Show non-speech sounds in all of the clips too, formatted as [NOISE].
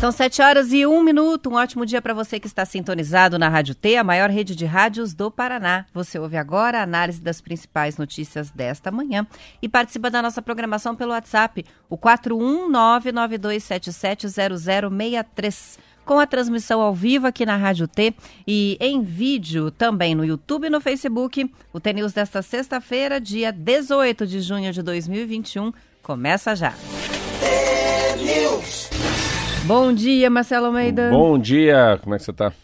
São sete horas e um minuto. Um ótimo dia para você que está sintonizado na Rádio T, a maior rede de rádios do Paraná. Você ouve agora a análise das principais notícias desta manhã e participa da nossa programação pelo WhatsApp, o 41992770063 com a transmissão ao vivo aqui na Rádio T e em vídeo também no YouTube e no Facebook. O T-News desta sexta-feira, dia 18 de junho de 2021, começa já. T-News. Bom dia, Marcelo Almeida. Bom dia, como é que você tá?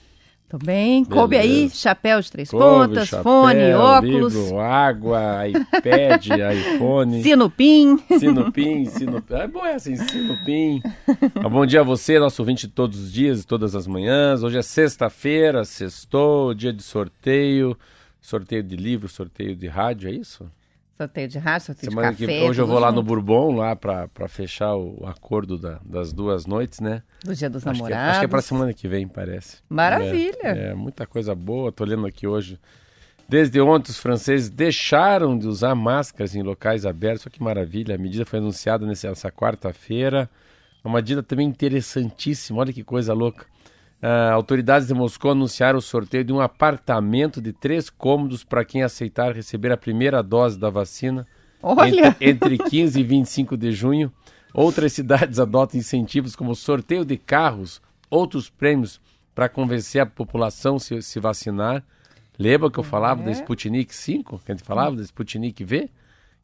Tô bem. Beleza. Coube aí, chapéu de três Coube, pontas, chapéu, fone, óculos. Livro, água, iPad, [LAUGHS] iPhone. Sinupim. Sinupim, Sinupim. É bom é assim, Sinupim. bom dia a você, nosso ouvinte todos os dias e todas as manhãs. Hoje é sexta-feira, sextou, dia de sorteio. Sorteio de livro, sorteio de rádio, é isso? Sorteio de rádio, sorteio Semana de café. Que, hoje eu vou lá no Bourbon, lá para fechar o acordo da, das duas noites, né? Do dia dos acho namorados. Que, acho que é para semana que vem, parece. Maravilha. É, é, muita coisa boa. Tô lendo aqui hoje. Desde ontem, os franceses deixaram de usar máscaras em locais abertos. Olha que maravilha. A medida foi anunciada nessa quarta-feira. Uma medida também interessantíssima. Olha que coisa louca. Uh, autoridades de Moscou anunciaram o sorteio de um apartamento de três cômodos para quem aceitar receber a primeira dose da vacina Olha. Entre, entre 15 e 25 de junho. Outras cidades adotam incentivos como sorteio de carros, outros prêmios para convencer a população a se, se vacinar. Lembra que eu falava é. da Sputnik 5? Que a gente falava da Sputnik V?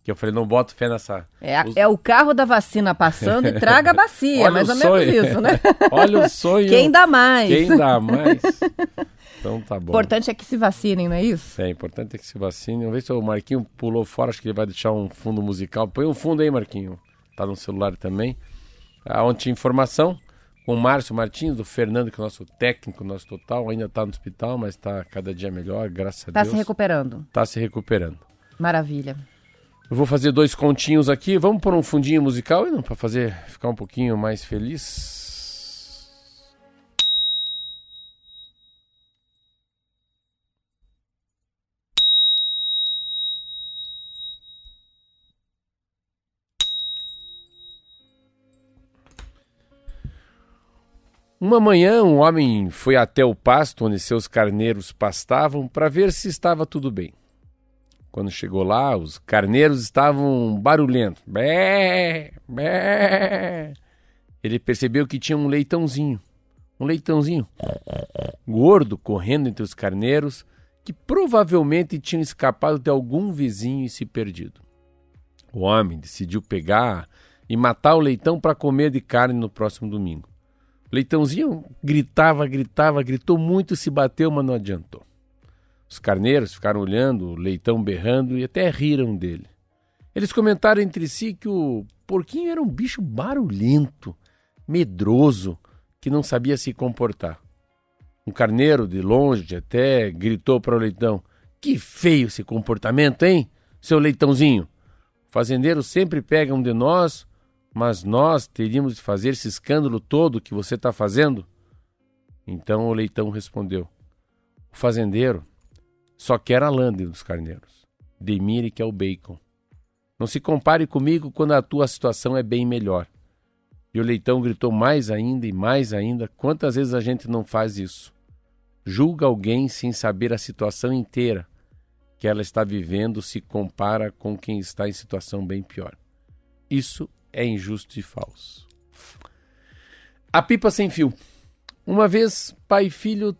Que eu falei, não boto fé nessa. É, Os... é o carro da vacina passando e traga a bacia, [LAUGHS] mais ou menos isso, né? [LAUGHS] Olha o sonho. Quem dá mais? Quem dá mais? Então tá bom. O importante é que se vacinem, não é isso? É, importante é que se vacinem. Vamos ver se o Marquinho pulou fora, acho que ele vai deixar um fundo musical. Põe um fundo aí, Marquinho. Tá no celular também. Ah, ontem tinha informação com o Márcio Martins, do Fernando, que é o nosso técnico, nosso total. Ainda tá no hospital, mas tá cada dia melhor, graças a tá Deus. Tá se recuperando. Tá se recuperando. Maravilha. Eu vou fazer dois continhos aqui. Vamos pôr um fundinho musical não para fazer ficar um pouquinho mais feliz. Uma manhã, um homem foi até o pasto onde seus carneiros pastavam para ver se estava tudo bem. Quando chegou lá, os carneiros estavam barulhentos. Bé, bé. Ele percebeu que tinha um leitãozinho, um leitãozinho gordo correndo entre os carneiros, que provavelmente tinha escapado de algum vizinho e se perdido. O homem decidiu pegar e matar o leitão para comer de carne no próximo domingo. Leitãozinho gritava, gritava, gritou muito, se bateu, mas não adiantou. Os carneiros ficaram olhando, o leitão berrando e até riram dele. Eles comentaram entre si que o porquinho era um bicho barulhento, medroso, que não sabia se comportar. Um carneiro, de longe, até gritou para o leitão: Que feio esse comportamento, hein, seu leitãozinho? O fazendeiro sempre pega um de nós, mas nós teríamos de fazer esse escândalo todo que você está fazendo? Então o leitão respondeu: O fazendeiro só quer a lã dos carneiros. Demire que é o bacon. Não se compare comigo quando a tua situação é bem melhor. E o leitão gritou mais ainda e mais ainda. Quantas vezes a gente não faz isso? Julga alguém sem saber a situação inteira que ela está vivendo, se compara com quem está em situação bem pior. Isso é injusto e falso. A pipa sem fio. Uma vez, pai e filho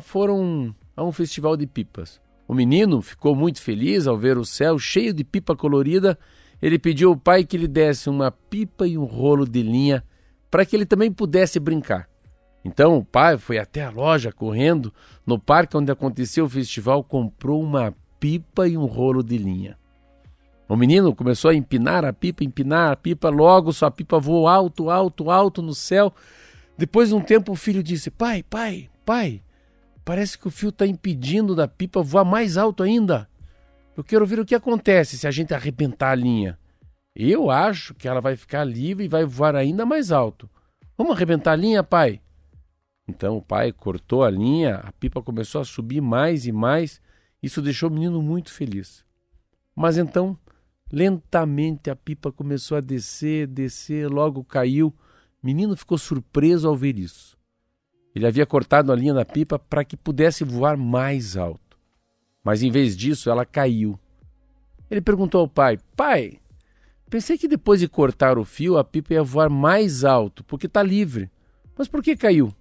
foram a um festival de pipas. O menino ficou muito feliz ao ver o céu cheio de pipa colorida. Ele pediu ao pai que lhe desse uma pipa e um rolo de linha para que ele também pudesse brincar. Então o pai foi até a loja correndo, no parque onde aconteceu o festival, comprou uma pipa e um rolo de linha. O menino começou a empinar a pipa, empinar a pipa, logo sua pipa voou alto, alto, alto no céu. Depois de um tempo o filho disse: Pai, pai, pai, parece que o fio está impedindo da pipa voar mais alto ainda. Eu quero ver o que acontece se a gente arrebentar a linha. Eu acho que ela vai ficar livre e vai voar ainda mais alto. Vamos arrebentar a linha, pai? Então o pai cortou a linha, a pipa começou a subir mais e mais. Isso deixou o menino muito feliz. Mas então, lentamente a pipa começou a descer, descer, logo caiu. O menino ficou surpreso ao ver isso. Ele havia cortado a linha da pipa para que pudesse voar mais alto. Mas em vez disso, ela caiu. Ele perguntou ao pai: Pai, pensei que depois de cortar o fio a pipa ia voar mais alto, porque está livre. Mas por que caiu?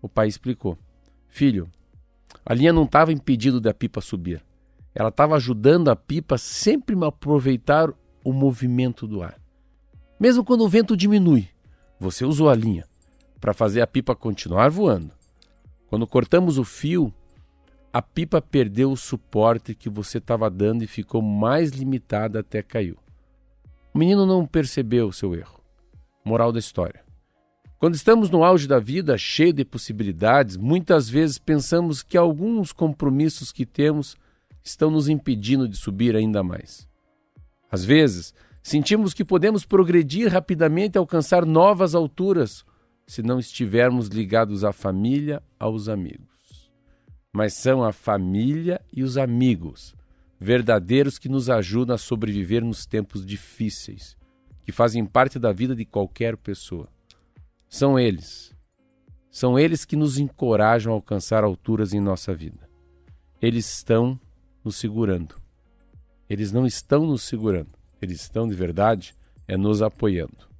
O pai explicou: Filho, a linha não estava impedindo da pipa subir. Ela estava ajudando a pipa sempre a aproveitar o movimento do ar. Mesmo quando o vento diminui, você usou a linha para fazer a pipa continuar voando. Quando cortamos o fio, a pipa perdeu o suporte que você estava dando e ficou mais limitada até caiu. O menino não percebeu o seu erro. Moral da história: quando estamos no auge da vida, cheio de possibilidades, muitas vezes pensamos que alguns compromissos que temos estão nos impedindo de subir ainda mais. Às vezes, sentimos que podemos progredir rapidamente e alcançar novas alturas se não estivermos ligados à família, aos amigos. Mas são a família e os amigos verdadeiros que nos ajudam a sobreviver nos tempos difíceis, que fazem parte da vida de qualquer pessoa. São eles. São eles que nos encorajam a alcançar alturas em nossa vida. Eles estão nos segurando. Eles não estão nos segurando. Eles estão, de verdade, é nos apoiando.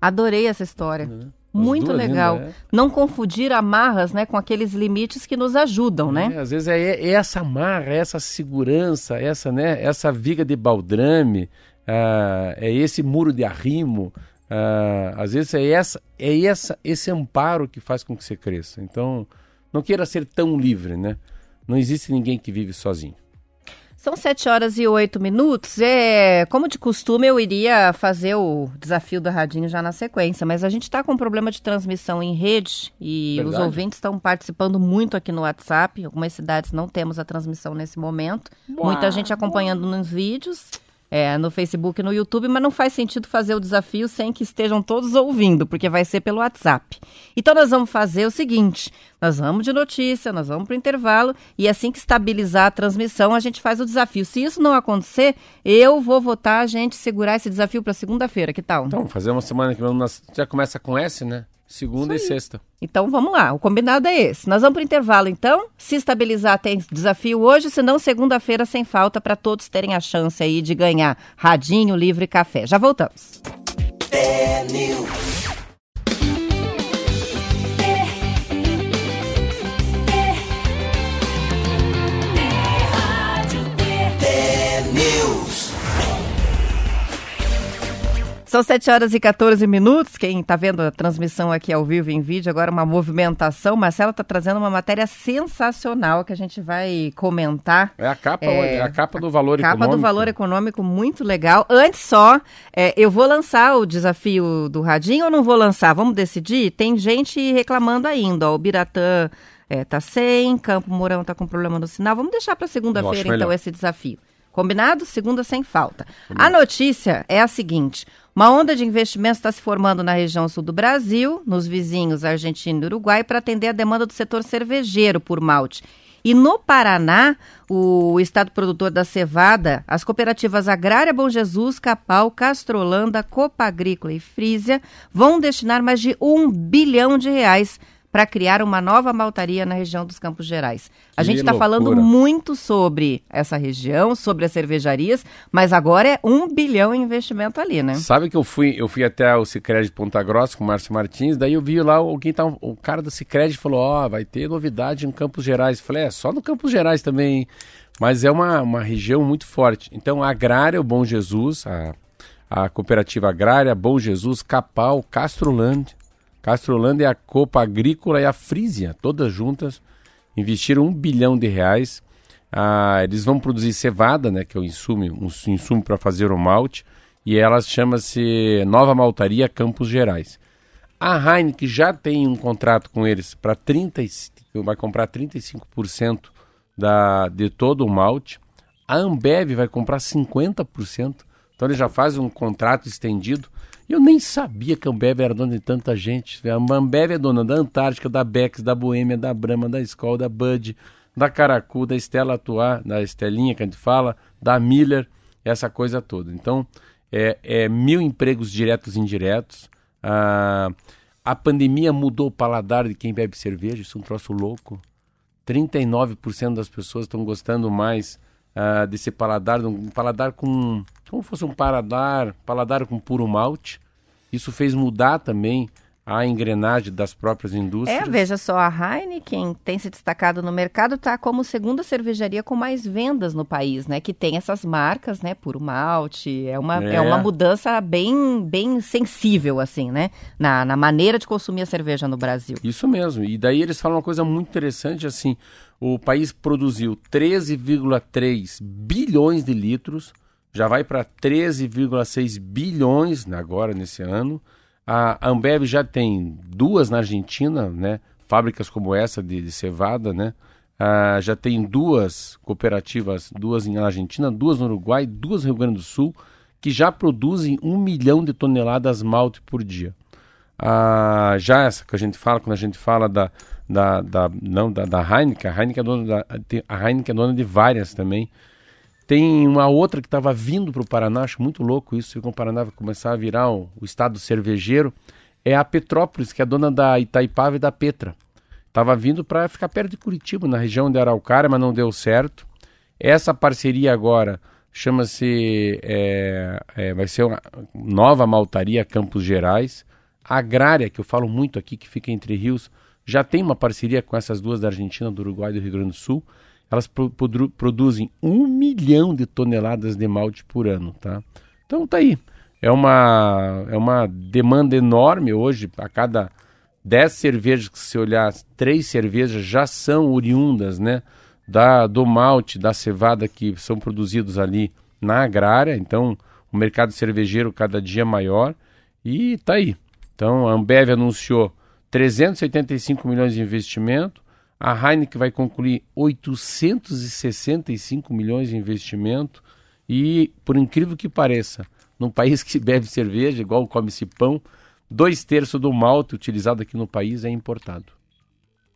Adorei essa história. Uhum. Muito legal. Ainda, é. Não confundir amarras né, com aqueles limites que nos ajudam, né? É, às vezes é, é, essa amarra, essa segurança, essa, né, essa viga de baldrame, uh, é esse muro de arrimo, Uh, às vezes é, essa, é essa, esse amparo que faz com que você cresça. Então, não queira ser tão livre, né? Não existe ninguém que vive sozinho. São sete horas e oito minutos. É, como de costume, eu iria fazer o desafio do Radinho já na sequência, mas a gente está com um problema de transmissão em rede e Verdade. os ouvintes estão participando muito aqui no WhatsApp. Algumas cidades não temos a transmissão nesse momento. Muita gente acompanhando nos vídeos é, no Facebook e no YouTube, mas não faz sentido fazer o desafio sem que estejam todos ouvindo, porque vai ser pelo WhatsApp. Então nós vamos fazer o seguinte: nós vamos de notícia, nós vamos para o intervalo, e assim que estabilizar a transmissão, a gente faz o desafio. Se isso não acontecer, eu vou votar a gente segurar esse desafio para segunda-feira, que tal? Então, fazer uma semana que já começa com S, né? Segunda e sexta. Então vamos lá, o combinado é esse. Nós vamos para o intervalo então. Se estabilizar, tem desafio hoje, senão segunda-feira sem falta para todos terem a chance aí de ganhar radinho, livro e café. Já voltamos. É São 7 horas e 14 minutos. Quem está vendo a transmissão aqui ao vivo em vídeo, agora uma movimentação. Marcelo está trazendo uma matéria sensacional que a gente vai comentar. É a capa, é, é a capa do valor capa econômico. Capa do valor econômico, muito legal. Antes só, é, eu vou lançar o desafio do Radinho ou não vou lançar? Vamos decidir? Tem gente reclamando ainda. Ó, o Biratã é, tá sem, Campo Mourão tá com problema no sinal. Vamos deixar para segunda-feira, então, esse desafio. Combinado? Segunda sem falta. Combinado. A notícia é a seguinte: uma onda de investimentos está se formando na região sul do Brasil, nos vizinhos Argentina e Uruguai, para atender a demanda do setor cervejeiro por malte. E no Paraná, o estado produtor da cevada, as cooperativas Agrária Bom Jesus, Capal, Castrolanda, Copa Agrícola e Frísia vão destinar mais de um bilhão de reais para criar uma nova maltaria na região dos Campos Gerais. A que gente está falando muito sobre essa região, sobre as cervejarias, mas agora é um bilhão em investimento ali, né? Sabe que eu fui, eu fui até o Cicred de Ponta Grossa com o Márcio Martins, daí eu vi lá alguém tá, o cara do Cicred falou, ó, oh, vai ter novidade em Campos Gerais. Falei, é, só no Campos Gerais também, mas é uma, uma região muito forte. Então, a Agrária, o Bom Jesus, a, a cooperativa agrária, Bom Jesus, Capal, Castrolândia, Castrolândia, a Copa Agrícola e a Frisia, todas juntas, investiram um bilhão de reais. Ah, eles vão produzir cevada, né, que é o insumo, um insumo para fazer o malte, e ela chama-se Nova Maltaria Campos Gerais. A Heineken já tem um contrato com eles para 30, vai comprar 35% da, de todo o malte. A Ambev vai comprar 50%. Então ele já faz um contrato estendido. Eu nem sabia que a Ambev era dona de tanta gente. A Ambev é dona da Antártica, da Bex, da Boêmia, da Brahma, da Skol, da Bud, da Caracu, da Estela Atuar, da Estelinha que a gente fala, da Miller, essa coisa toda. Então, é, é mil empregos diretos e indiretos. Ah, a pandemia mudou o paladar de quem bebe cerveja, isso é um troço louco. 39% das pessoas estão gostando mais uh, desse paladar, um paladar com. Como fosse um paladar, paladar com puro malte. Isso fez mudar também a engrenagem das próprias indústrias. É, veja só, a Heineken tem se destacado no mercado, está como segunda cervejaria com mais vendas no país, né? Que tem essas marcas, né? Puro malte, é uma, é. é uma mudança bem, bem sensível, assim, né? Na, na maneira de consumir a cerveja no Brasil. Isso mesmo, e daí eles falam uma coisa muito interessante, assim, o país produziu 13,3 bilhões de litros, já vai para 13,6 bilhões agora nesse ano, a Ambev já tem duas na Argentina, né? Fábricas como essa de, de cevada, né? Já tem duas cooperativas, duas na Argentina, duas no Uruguai, duas no Rio Grande do Sul, que já produzem um milhão de toneladas malte por dia. Ah, já essa que a gente fala, quando a gente fala da, da, da não, da, da Heineken, a Heineken, é dona da, a Heineken é dona de várias também, tem uma outra que estava vindo para o Paraná, acho muito louco isso, que o Paraná vai começar a virar o, o estado cervejeiro. É a Petrópolis, que é dona da Itaipava e da Petra. Estava vindo para ficar perto de Curitiba, na região de Araucária, mas não deu certo. Essa parceria agora chama-se. É, é, vai ser uma nova maltaria Campos Gerais. A Agrária, que eu falo muito aqui, que fica entre rios, já tem uma parceria com essas duas da Argentina, do Uruguai e do Rio Grande do Sul elas pro, produ, produzem um milhão de toneladas de malte por ano, tá? Então tá aí. É uma, é uma demanda enorme hoje. A cada 10 cervejas que se olhar, três cervejas já são oriundas, né? Da, do malte, da cevada que são produzidos ali na agrária. Então, o mercado cervejeiro cada dia maior. E tá aí. Então, a Ambev anunciou 385 milhões de investimento. A Heineken vai concluir 865 milhões de investimento e, por incrível que pareça, num país que bebe cerveja, igual come-se pão, dois terços do malte utilizado aqui no país é importado.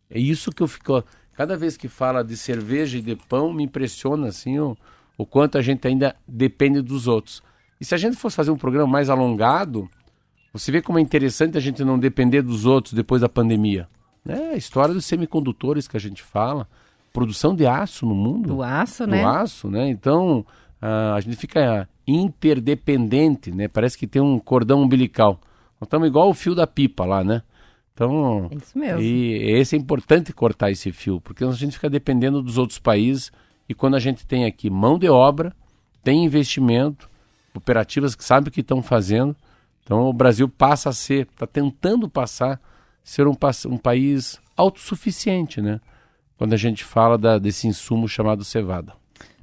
É isso que eu fico. Cada vez que fala de cerveja e de pão, me impressiona assim o, o quanto a gente ainda depende dos outros. E se a gente fosse fazer um programa mais alongado, você vê como é interessante a gente não depender dos outros depois da pandemia. É a história dos semicondutores que a gente fala, produção de aço no mundo. Do aço, né? Do aço, né? Então, a, a gente fica interdependente, né? Parece que tem um cordão umbilical. Nós estamos igual o fio da pipa lá, né? Então, é Isso mesmo. E esse é importante cortar esse fio, porque a gente fica dependendo dos outros países e quando a gente tem aqui mão de obra, tem investimento, cooperativas que sabem o que estão fazendo, então o Brasil passa a ser, está tentando passar ser um, um país autossuficiente, né? Quando a gente fala da, desse insumo chamado cevada.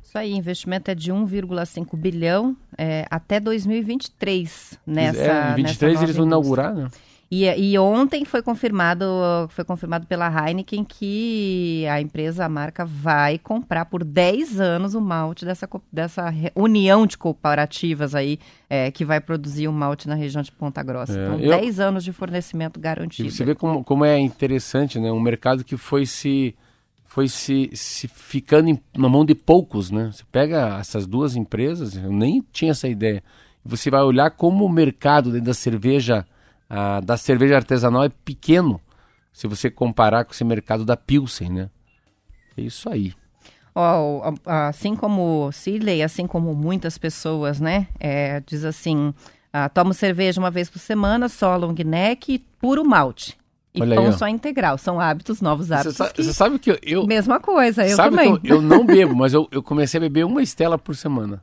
Isso aí, investimento é de 1,5 bilhão é, até 2023 nessa. É, em 23 eles vão inaugurar, né? E, e, ontem foi confirmado, foi confirmado pela Heineken que a empresa, a marca, vai comprar por 10 anos o malte dessa, dessa união de cooperativas aí, é, que vai produzir o malte na região de Ponta Grossa. É, então, eu... 10 anos de fornecimento garantido. E você vê como, como é interessante, né? Um mercado que foi se foi se, se ficando em, na mão de poucos, né? Você pega essas duas empresas, eu nem tinha essa ideia. Você vai olhar como o mercado dentro da cerveja a, da cerveja artesanal é pequeno se você comparar com esse mercado da Pilsen, né? É isso aí. Oh, assim como Sidley, assim como muitas pessoas, né? É, diz assim, ah, tomo cerveja uma vez por semana, só long neck e puro malte. E Olha pão aí, só integral. São hábitos, novos hábitos. Você sabe, sabe que eu... Mesma coisa, eu sabe também. Eu, eu não [LAUGHS] bebo, mas eu, eu comecei a beber uma Estela por semana.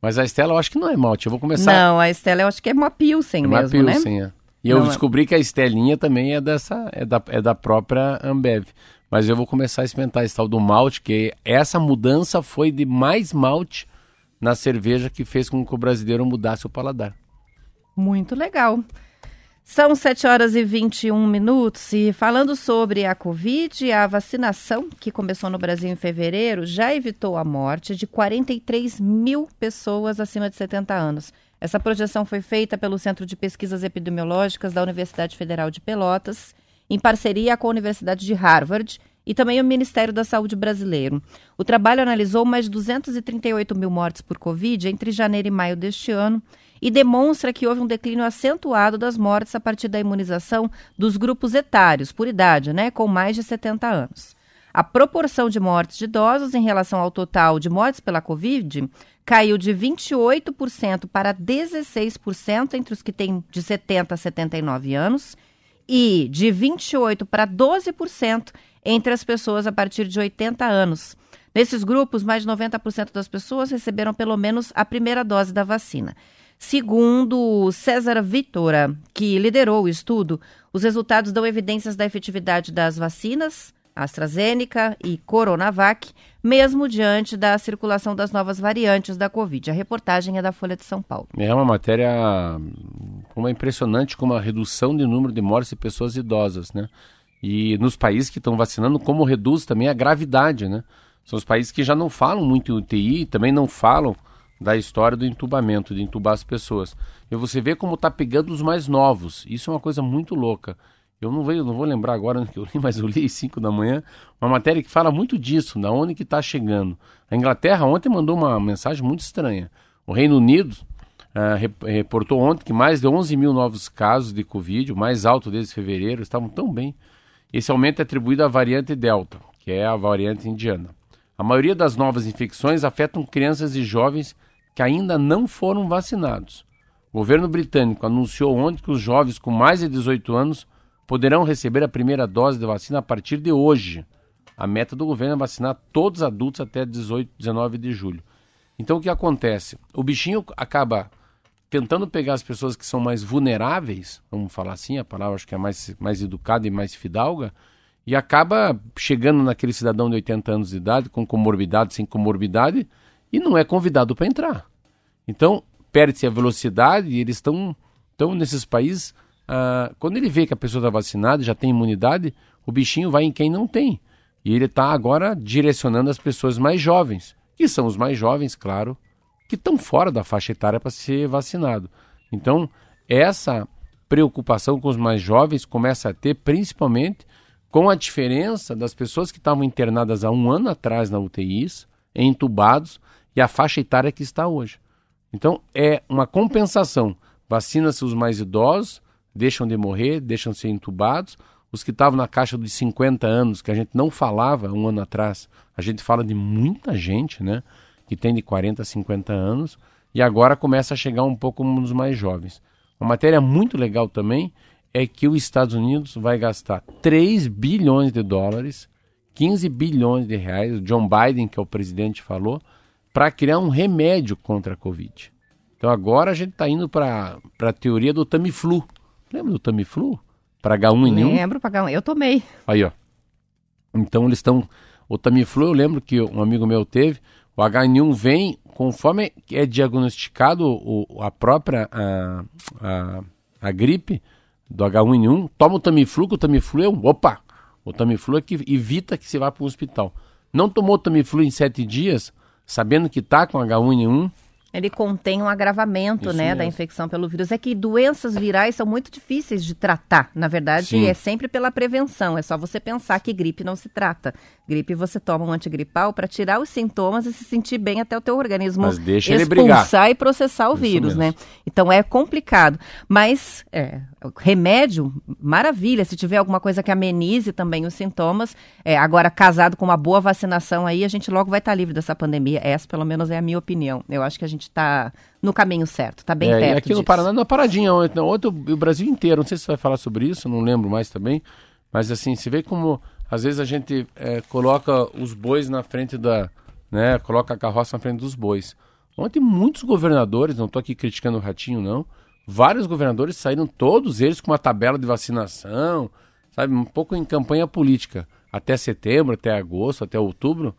Mas a Estela eu acho que não é malte, eu vou começar... Não, a Estela eu acho que é uma Pilsen é uma mesmo, Pilsen, né? É. E eu não é. descobri que a Estelinha também é dessa, é da, é da própria Ambev. Mas eu vou começar a experimentar esse tal do malte, que essa mudança foi de mais malte na cerveja que fez com que o brasileiro mudasse o paladar. Muito legal. São 7 horas e 21 minutos e falando sobre a Covid, a vacinação que começou no Brasil em fevereiro já evitou a morte de 43 mil pessoas acima de 70 anos. Essa projeção foi feita pelo Centro de Pesquisas Epidemiológicas da Universidade Federal de Pelotas, em parceria com a Universidade de Harvard e também o Ministério da Saúde brasileiro. O trabalho analisou mais de 238 mil mortes por Covid entre janeiro e maio deste ano e demonstra que houve um declínio acentuado das mortes a partir da imunização dos grupos etários, por idade, né, com mais de 70 anos. A proporção de mortes de idosos em relação ao total de mortes pela Covid caiu de 28% para 16% entre os que têm de 70 a 79 anos e de 28% para 12% entre as pessoas a partir de 80 anos. Nesses grupos, mais de 90% das pessoas receberam pelo menos a primeira dose da vacina. Segundo César Vitora, que liderou o estudo, os resultados dão evidências da efetividade das vacinas, AstraZeneca e Coronavac, mesmo diante da circulação das novas variantes da Covid. A reportagem é da Folha de São Paulo. É uma matéria uma impressionante com uma redução de número de mortes de pessoas idosas, né? E nos países que estão vacinando, como reduz também a gravidade, né? São os países que já não falam muito em UTI, também não falam da história do entubamento, de entubar as pessoas. E você vê como está pegando os mais novos. Isso é uma coisa muito louca. Eu não, não vou lembrar agora que eu li, mas eu li às 5 da manhã, uma matéria que fala muito disso, da onde que está chegando. A Inglaterra ontem mandou uma mensagem muito estranha. O Reino Unido uh, reportou ontem que mais de 11 mil novos casos de Covid, o mais alto desde fevereiro, estavam tão bem. Esse aumento é atribuído à variante Delta, que é a variante indiana. A maioria das novas infecções afetam crianças e jovens que ainda não foram vacinados. O governo britânico anunciou ontem que os jovens com mais de 18 anos poderão receber a primeira dose de vacina a partir de hoje. A meta do governo é vacinar todos os adultos até 18, 19 de julho. Então o que acontece? O bichinho acaba tentando pegar as pessoas que são mais vulneráveis, vamos falar assim, a palavra acho que é mais, mais educada e mais fidalga, e acaba chegando naquele cidadão de 80 anos de idade, com comorbidade, sem comorbidade, e não é convidado para entrar. Então, perde-se a velocidade e eles estão estão nesses países. Ah, quando ele vê que a pessoa está vacinada, já tem imunidade, o bichinho vai em quem não tem. E ele está agora direcionando as pessoas mais jovens, que são os mais jovens, claro, que estão fora da faixa etária para ser vacinado. Então, essa preocupação com os mais jovens começa a ter principalmente com a diferença das pessoas que estavam internadas há um ano atrás na UTIs, entubados, e a faixa etária que está hoje. Então, é uma compensação. Vacina-se os mais idosos, deixam de morrer, deixam de ser entubados. Os que estavam na caixa dos 50 anos, que a gente não falava um ano atrás, a gente fala de muita gente, né? Que tem de 40 a 50 anos, e agora começa a chegar um pouco nos mais jovens. Uma matéria muito legal também é que os Estados Unidos vai gastar 3 bilhões de dólares, 15 bilhões de reais, o John Biden, que é o presidente, falou, para criar um remédio contra a Covid. Então agora a gente está indo para a teoria do Tamiflu. Lembra do Tamiflu? Para H1N1? Lembro, para H1. Eu tomei. Aí, ó. Então eles estão. O Tamiflu, eu lembro que um amigo meu teve. O H1N1 vem, conforme é diagnosticado o, a própria a, a, a gripe do H1N1, toma o Tamiflu, que o Tamiflu é um. Opa! O Tamiflu é que evita que você vá para o hospital. Não tomou o Tamiflu em sete dias, sabendo que está com H1N1, ele contém um agravamento Isso né, mesmo. da infecção pelo vírus. É que doenças virais são muito difíceis de tratar. Na verdade, Sim. é sempre pela prevenção. É só você pensar que gripe não se trata. Gripe você toma um antigripal para tirar os sintomas e se sentir bem até o teu organismo Mas deixa expulsar e processar o Isso vírus, mesmo. né? Então é complicado. Mas é, remédio, maravilha. Se tiver alguma coisa que amenize também os sintomas. É, agora, casado com uma boa vacinação aí, a gente logo vai estar livre dessa pandemia. Essa, pelo menos, é a minha opinião. Eu acho que a gente está no caminho certo, está bem é, perto. E aqui disso. no Paraná, na paradinha ontem, ontem o Brasil inteiro, não sei se você vai falar sobre isso, não lembro mais também. Mas assim, você vê como às vezes a gente é, coloca os bois na frente da. Né, coloca a carroça na frente dos bois. Ontem muitos governadores, não estou aqui criticando o Ratinho, não, vários governadores saíram, todos eles, com uma tabela de vacinação, sabe, um pouco em campanha política, até setembro, até agosto, até outubro,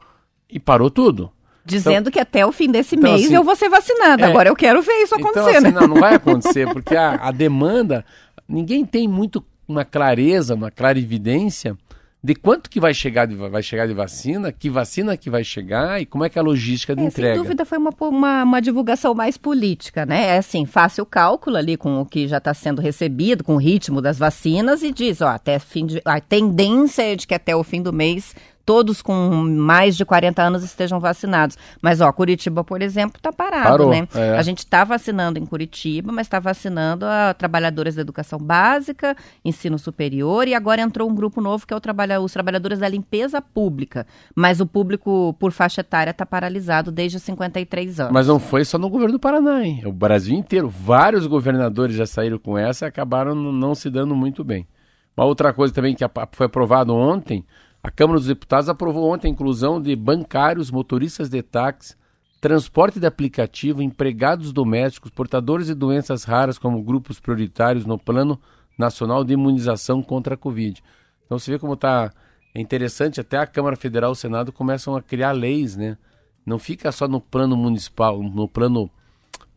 e parou tudo. Dizendo então, que até o fim desse então, mês assim, eu vou ser vacinada. É, Agora eu quero ver isso acontecer. Então, assim, não, não vai [LAUGHS] acontecer, porque a, a demanda, ninguém tem muito uma clareza, uma clarividência de quanto que vai chegar de, vai chegar de vacina, que vacina que vai chegar e como é que é a logística de é, entrega. Sem dúvida foi uma, uma, uma, divulgação mais política, né? É assim, o cálculo ali com o que já está sendo recebido, com o ritmo das vacinas e diz, ó, até fim de, a tendência é de que até o fim do mês todos com mais de 40 anos estejam vacinados. Mas, ó, Curitiba, por exemplo, está parado, Parou, né? É. A gente está vacinando em Curitiba, mas está vacinando a trabalhadores da educação básica, ensino superior, e agora entrou um grupo novo que é o trabalha, os trabalhadores da limpeza pública. Mas o público por faixa etária está paralisado desde 53 anos. Mas não foi só no governo do Paraná, hein? O Brasil inteiro. Vários governadores já saíram com essa e acabaram não se dando muito bem. Uma outra coisa também que foi aprovado ontem a Câmara dos Deputados aprovou ontem a inclusão de bancários, motoristas de táxi, transporte de aplicativo, empregados domésticos, portadores de doenças raras como grupos prioritários no Plano Nacional de Imunização contra a Covid. Então você vê como está interessante, até a Câmara Federal e o Senado começam a criar leis, né? Não fica só no plano municipal, no plano,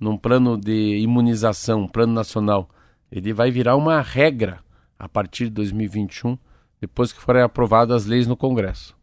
num plano de imunização, plano nacional. Ele vai virar uma regra a partir de 2021 depois que forem aprovadas as leis no Congresso.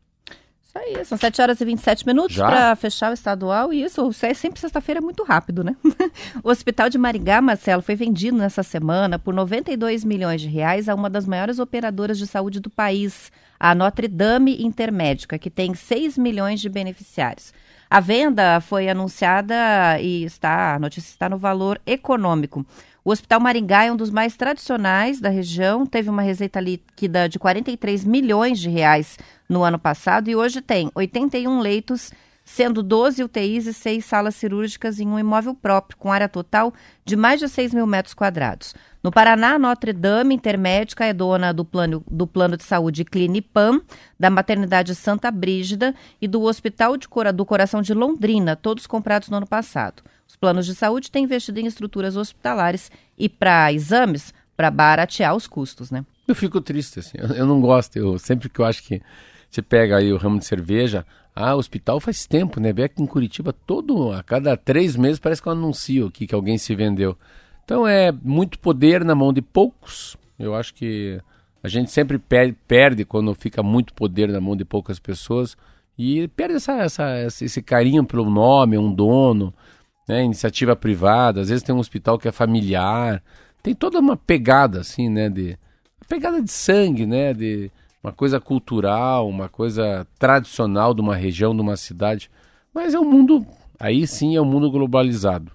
Isso aí, são 7 horas e 27 minutos para fechar o estadual e isso é sempre sexta-feira é muito rápido, né? [LAUGHS] o Hospital de Maringá, Marcelo, foi vendido nessa semana por 92 milhões de reais a uma das maiores operadoras de saúde do país, a Notre Dame Intermédica, que tem 6 milhões de beneficiários. A venda foi anunciada e está, a notícia está no valor econômico. O Hospital Maringá é um dos mais tradicionais da região, teve uma receita líquida de 43 milhões de reais no ano passado e hoje tem 81 leitos, sendo 12 UTIs e 6 salas cirúrgicas em um imóvel próprio, com área total de mais de 6 mil metros quadrados. No Paraná, Notre Dame Intermédica é dona do plano, do plano de saúde Clinipam, da Maternidade Santa Brígida e do Hospital de do Coração de Londrina, todos comprados no ano passado. Os planos de saúde têm investido em estruturas hospitalares e para exames, para baratear os custos, né? Eu fico triste, assim. Eu, eu, não gosto. Eu, sempre que eu acho que você pega aí o ramo de cerveja, ah, hospital faz tempo, né? Vem aqui em Curitiba, todo, a cada três meses parece que eu anuncio aqui que alguém se vendeu. Então é muito poder na mão de poucos. Eu acho que a gente sempre perde quando fica muito poder na mão de poucas pessoas e perde essa, essa, esse carinho pelo nome, um dono né? Iniciativa privada, às vezes tem um hospital que é familiar, tem toda uma pegada assim, né? De pegada de sangue, né? De uma coisa cultural, uma coisa tradicional de uma região, de uma cidade. Mas é um mundo, aí sim é um mundo globalizado,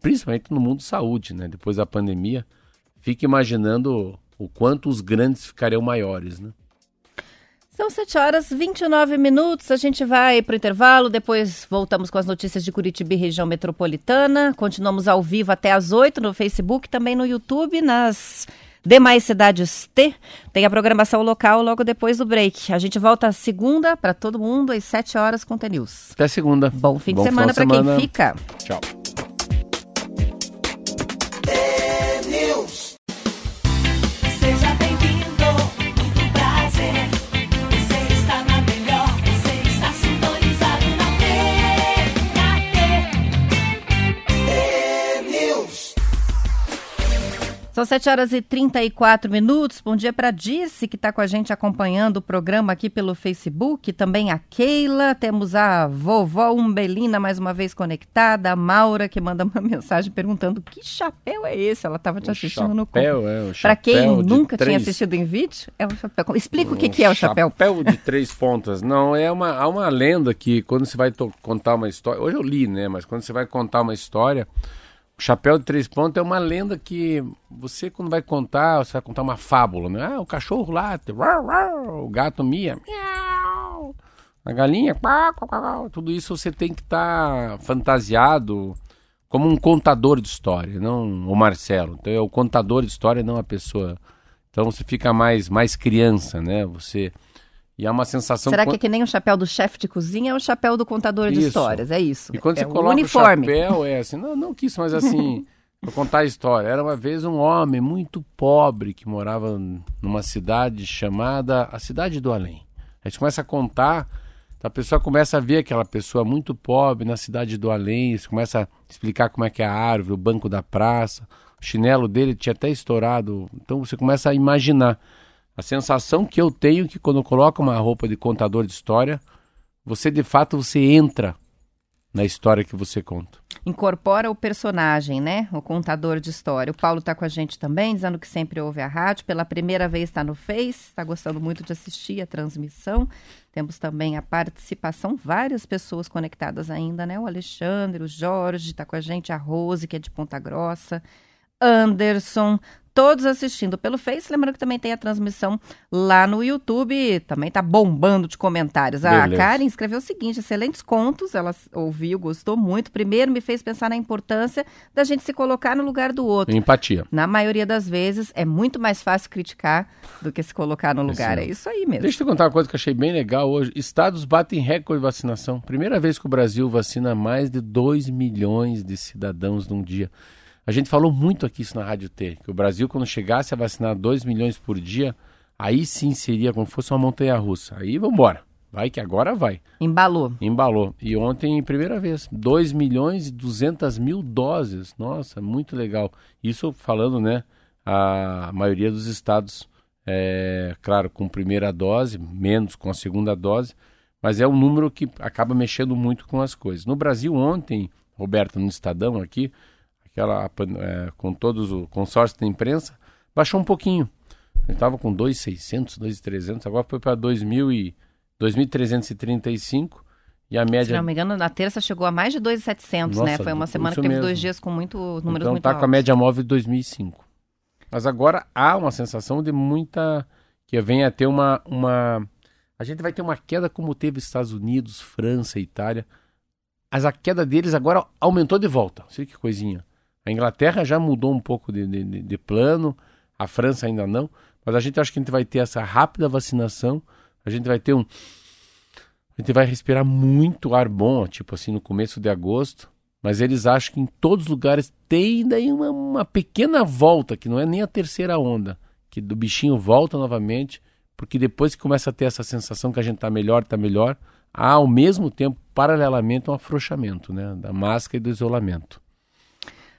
principalmente no mundo saúde, né? Depois da pandemia, fica imaginando o quanto os grandes ficariam maiores, né? São 7 horas e 29 minutos. A gente vai para o intervalo, depois voltamos com as notícias de Curitiba e região metropolitana. Continuamos ao vivo até às 8 no Facebook, também no YouTube, nas demais cidades T. Tem a programação local logo depois do break. A gente volta segunda para todo mundo às 7 horas com o News. Até segunda. Bom fim Bom de semana para quem fica. Tchau. São 7 horas e 34 minutos. Bom dia para Dirce, que está com a gente acompanhando o programa aqui pelo Facebook. Também a Keila. Temos a vovó Umbelina mais uma vez conectada. A Maura, que manda uma [LAUGHS] mensagem perguntando que chapéu é esse? Ela estava te assistindo chapéu, no chapéu, é o Para quem nunca três... tinha assistido em vídeo, é o chapéu. Explica um o que, que é o chapéu. Chapéu de [LAUGHS] três pontas. Não, é uma, há uma lenda que quando você vai contar uma história. Hoje eu li, né? Mas quando você vai contar uma história o chapéu de três pontos é uma lenda que você, quando vai contar, você vai contar uma fábula, né? Ah, o cachorro late, o gato mia, miau, a galinha, tudo isso você tem que estar tá fantasiado como um contador de história, não o Marcelo. Então é o contador de história, não a pessoa. Então você fica mais, mais criança, né? Você e é uma sensação. Será que é que nem o chapéu do chefe de cozinha é o chapéu do contador isso. de histórias? É isso. E quando é você coloca uniforme. o chapéu, é assim, não, não que isso, mas assim, [LAUGHS] Vou contar a história. Era uma vez um homem muito pobre que morava numa cidade chamada a Cidade do Além. A gente começa a contar, a pessoa começa a ver aquela pessoa muito pobre na Cidade do Além, você começa a explicar como é que é a árvore, o banco da praça, o chinelo dele tinha até estourado. Então você começa a imaginar. A sensação que eu tenho é que quando coloca uma roupa de contador de história, você de fato você entra na história que você conta. Incorpora o personagem, né? O contador de história. O Paulo está com a gente também, dizendo que sempre ouve a rádio. Pela primeira vez está no Face, está gostando muito de assistir a transmissão. Temos também a participação, várias pessoas conectadas ainda, né? O Alexandre, o Jorge, está com a gente, a Rose, que é de Ponta Grossa. Anderson, todos assistindo pelo Face. Lembrando que também tem a transmissão lá no YouTube, também tá bombando de comentários. A Beleza. Karen escreveu o seguinte: excelentes contos, ela ouviu, gostou muito. Primeiro, me fez pensar na importância da gente se colocar no lugar do outro. Empatia. Na maioria das vezes, é muito mais fácil criticar do que se colocar no lugar. É isso aí mesmo. Deixa eu te contar uma coisa que eu achei bem legal hoje. Estados batem recorde de vacinação. Primeira vez que o Brasil vacina mais de 2 milhões de cidadãos num dia. A gente falou muito aqui isso na Rádio T, que o Brasil, quando chegasse a vacinar 2 milhões por dia, aí sim seria como se fosse uma montanha russa. Aí vamos embora. Vai que agora vai. Embalou. Embalou. E ontem, primeira vez, 2 milhões e 200 mil doses. Nossa, muito legal. Isso falando, né, a maioria dos estados, é, claro, com primeira dose, menos com a segunda dose, mas é um número que acaba mexendo muito com as coisas. No Brasil, ontem, Roberto, no Estadão aqui, aquela, é, com todos o consórcio da imprensa, baixou um pouquinho. Ele estava com 2,600, 2,300, agora foi para 2.335 e a média... Se não me engano, na terça chegou a mais de 2,700, né? Foi uma semana que teve mesmo. dois dias com muito, números então, muito tá altos. com a média móvel de 2005. Mas agora há uma sensação de muita... que vem a ter uma, uma... A gente vai ter uma queda como teve Estados Unidos, França, Itália. Mas a queda deles agora aumentou de volta. Sei que coisinha. A Inglaterra já mudou um pouco de, de, de, plano, a França ainda não, mas a gente acha que a gente vai ter essa rápida vacinação, a gente vai ter um. A gente vai respirar muito ar bom, tipo assim, no começo de agosto, mas eles acham que em todos os lugares tem daí uma, uma pequena volta, que não é nem a terceira onda, que do bichinho volta novamente, porque depois que começa a ter essa sensação que a gente está melhor, está melhor, há ao mesmo tempo, paralelamente, um afrouxamento né, da máscara e do isolamento.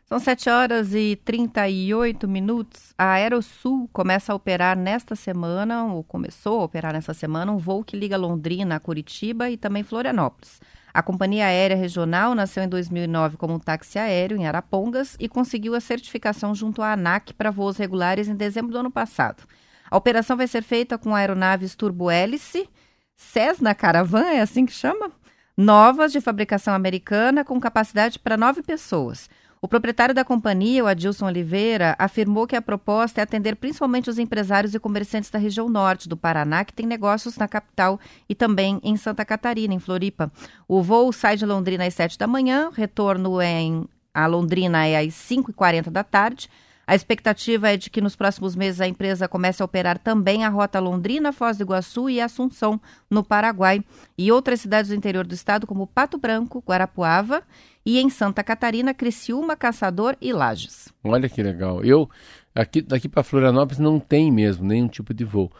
São 7 horas e 38 minutos. A Aerosul começa a operar nesta semana, ou começou a operar nesta semana, um voo que liga Londrina a Curitiba e também Florianópolis. A companhia aérea regional nasceu em 2009 como um táxi aéreo em Arapongas e conseguiu a certificação junto à ANAC para voos regulares em dezembro do ano passado. A operação vai ser feita com aeronaves turbo-hélice, Cessna Caravan, é assim que chama? Novas de fabricação americana com capacidade para nove pessoas. O proprietário da companhia, o Adilson Oliveira, afirmou que a proposta é atender principalmente os empresários e comerciantes da região norte do Paraná, que têm negócios na capital e também em Santa Catarina, em Floripa. O voo sai de Londrina às 7 da manhã, retorno em a Londrina é às 5h40 da tarde. A expectativa é de que nos próximos meses a empresa comece a operar também a rota Londrina, Foz do Iguaçu e Assunção, no Paraguai, e outras cidades do interior do estado, como Pato Branco, Guarapuava e em Santa Catarina, Criciúma, Caçador e Lages. Olha que legal. Eu, aqui, daqui para Florianópolis, não tem mesmo nenhum tipo de voo.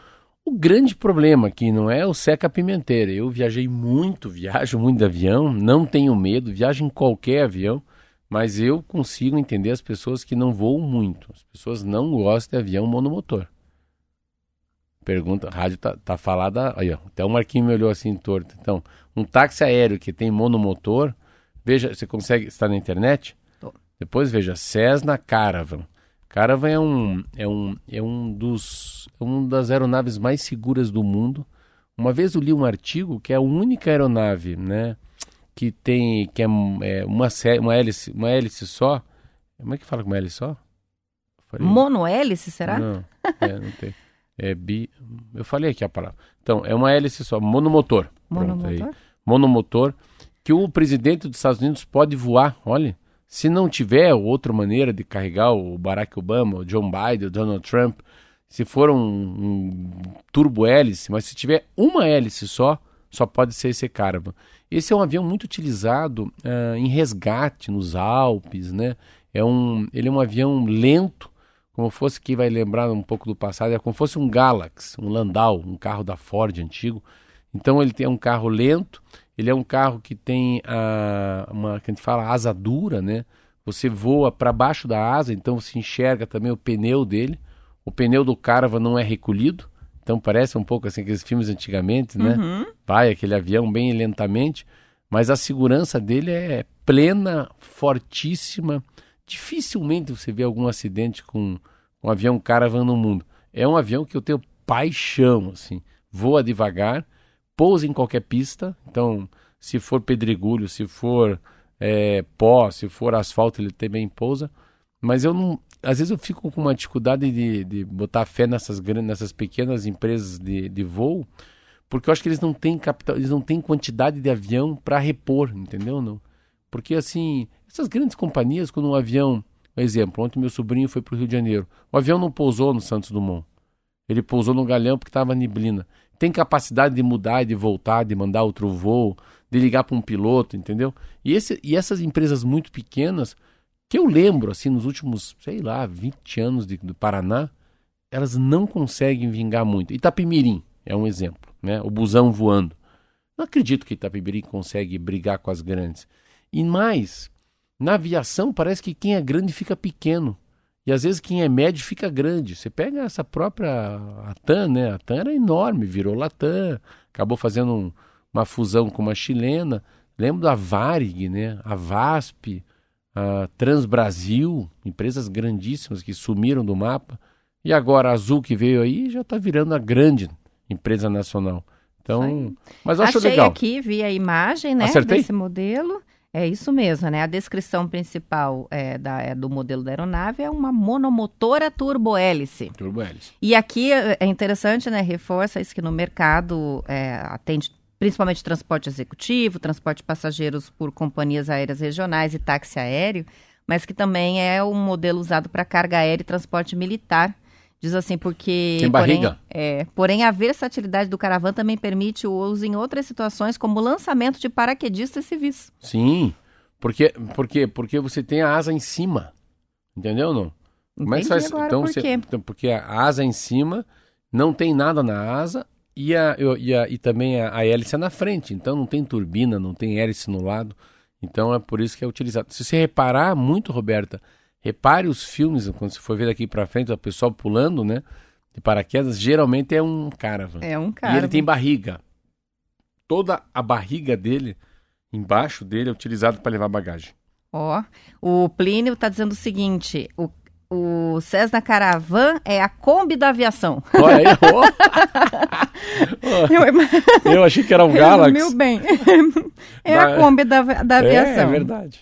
O grande problema aqui não é o seca pimenteira. Eu viajei muito, viajo muito de avião, não tenho medo, viajo em qualquer avião. Mas eu consigo entender as pessoas que não voam muito. As pessoas não gostam de avião monomotor. Pergunta, a rádio tá, tá falada. Aí, ó, até o Marquinho me olhou assim torto. Então, um táxi aéreo que tem monomotor, veja, você consegue estar na internet? Tô. Depois veja, Cessna Caravan. Caravan é um, é um, é um dos, é uma das aeronaves mais seguras do mundo. Uma vez eu li um artigo que é a única aeronave, né? que tem que é, é uma, uma hélice, uma hélice só. Como é que fala com uma hélice só? Monohélice, será? Não, é, não tem. É bi. Eu falei aqui a palavra. Então, é uma hélice só, monomotor. Monomotor? Pronto, monomotor que o presidente dos Estados Unidos pode voar. Olha, se não tiver outra maneira de carregar o Barack Obama, o John Biden, o Donald Trump, se for um, um turbo hélice, mas se tiver uma hélice só, só pode ser esse Caravan. Esse é um avião muito utilizado uh, em resgate nos Alpes, né? É um, ele é um avião lento, como fosse que vai lembrar um pouco do passado, é como fosse um Galax, um Landau, um carro da Ford antigo. Então ele tem um carro lento, ele é um carro que tem a, uma que a gente fala asa dura, né? Você voa para baixo da asa, então você enxerga também o pneu dele. O pneu do Caravan não é recolhido, então parece um pouco assim aqueles filmes antigamente, né? Uhum. Vai aquele avião bem lentamente, mas a segurança dele é plena, fortíssima. Dificilmente você vê algum acidente com um avião Caravan no mundo. É um avião que eu tenho paixão, assim. Voa devagar, pousa em qualquer pista. Então, se for pedregulho, se for é, pó, se for asfalto, ele também pousa. Mas eu não. Às vezes eu fico com uma dificuldade de, de botar fé nessas grandes, nessas pequenas empresas de, de voo, porque eu acho que eles não têm capital, eles não têm quantidade de avião para repor, entendeu? Não? Porque assim, essas grandes companhias, quando um avião, um exemplo, ontem meu sobrinho foi para o Rio de Janeiro, o avião não pousou no Santos Dumont, ele pousou no Galeão porque estava neblina. Tem capacidade de mudar, de voltar, de mandar outro voo, de ligar para um piloto, entendeu? E, esse, e essas empresas muito pequenas, que eu lembro, assim, nos últimos, sei lá, 20 anos de, do Paraná, elas não conseguem vingar muito. Itapemirim é um exemplo, né? O busão voando. Não acredito que Itapemirim consegue brigar com as grandes. E mais, na aviação parece que quem é grande fica pequeno. E às vezes quem é médio fica grande. Você pega essa própria a TAM, né? A TAM era enorme, virou Latam, acabou fazendo um, uma fusão com uma chilena. Lembro da Varig, né? a VASP, a Transbrasil, empresas grandíssimas que sumiram do mapa. E agora a Azul que veio aí já está virando a grande empresa nacional. Então, mas eu acho Achei legal. aqui, vi a imagem né, Acertei? desse modelo. É isso mesmo, né? A descrição principal é, da, é do modelo da aeronave é uma monomotora turbohélice. Turbohélice. E aqui é, interessante, né? Reforça isso que no mercado é, atende principalmente transporte executivo, transporte de passageiros por companhias aéreas regionais e táxi aéreo, mas que também é um modelo usado para carga aérea e transporte militar. Diz assim, porque. Tem barriga. Porém, é, porém, a versatilidade do caravan também permite o uso em outras situações, como lançamento de paraquedistas civis. Sim. Porque, porque, porque você tem a asa em cima. Entendeu não? Como é que faz? Então, por você, então, porque a asa em cima, não tem nada na asa e, a, e, a, e também a, a hélice é na frente. Então não tem turbina, não tem hélice no lado. Então é por isso que é utilizado. Se você reparar muito, Roberta, Repare os filmes, quando você for ver daqui para frente, o pessoal pulando, né? De paraquedas, geralmente é um cara. É um cara. E ele tem barriga. Toda a barriga dele, embaixo dele, é utilizado para levar bagagem. Ó, o Plínio está dizendo o seguinte: o o Cessna Caravan é a Kombi da aviação. Olha aí, [LAUGHS] oh. eu, achei que era um [LAUGHS] Galaxy. Meu bem. [LAUGHS] É a Kombi da, da aviação. É, é verdade.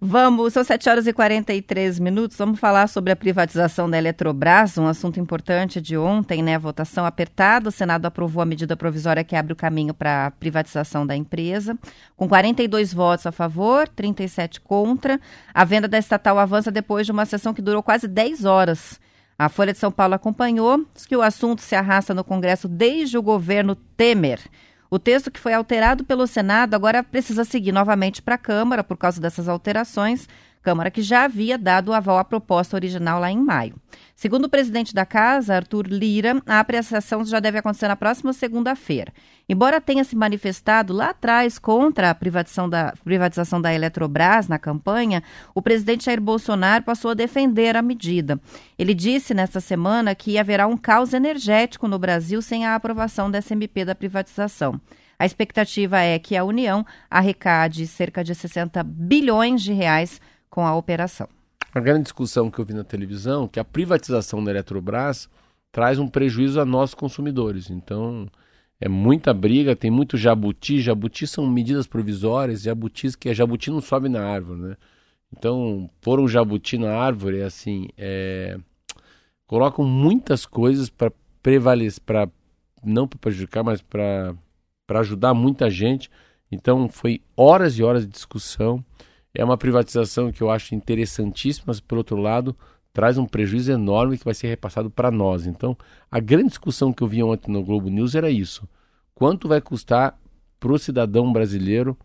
Vamos, são 7 horas e 43 minutos. Vamos falar sobre a privatização da Eletrobras, um assunto importante de ontem, né? Votação apertada. O Senado aprovou a medida provisória que abre o caminho para a privatização da empresa. Com 42 votos a favor, 37 contra. A venda da estatal avança depois de uma sessão que durou quase 10 horas. A Folha de São Paulo acompanhou, que o assunto se arrasta no Congresso desde o governo Temer. O texto que foi alterado pelo Senado agora precisa seguir novamente para a Câmara por causa dessas alterações. Câmara que já havia dado aval à proposta original lá em maio. Segundo o presidente da casa, Arthur Lira, a apreciação já deve acontecer na próxima segunda-feira. Embora tenha se manifestado lá atrás contra a privatização da, privatização da Eletrobras na campanha, o presidente Jair Bolsonaro passou a defender a medida. Ele disse nesta semana que haverá um caos energético no Brasil sem a aprovação da SMP da privatização. A expectativa é que a União arrecade cerca de 60 bilhões de reais com a operação. A grande discussão que eu vi na televisão é que a privatização da Eletrobras traz um prejuízo a nós consumidores. Então, é muita briga, tem muito jabuti. Jabuti são medidas provisórias, jabutis que a jabuti não sobe na árvore, né? Então, pôr um jabuti na árvore, assim, é... colocam muitas coisas para prevalecer, para não para prejudicar, mas para ajudar muita gente. Então, foi horas e horas de discussão. É uma privatização que eu acho interessantíssima, mas, por outro lado, traz um prejuízo enorme que vai ser repassado para nós. Então, a grande discussão que eu vi ontem no Globo News era isso. Quanto vai custar para o cidadão brasileiro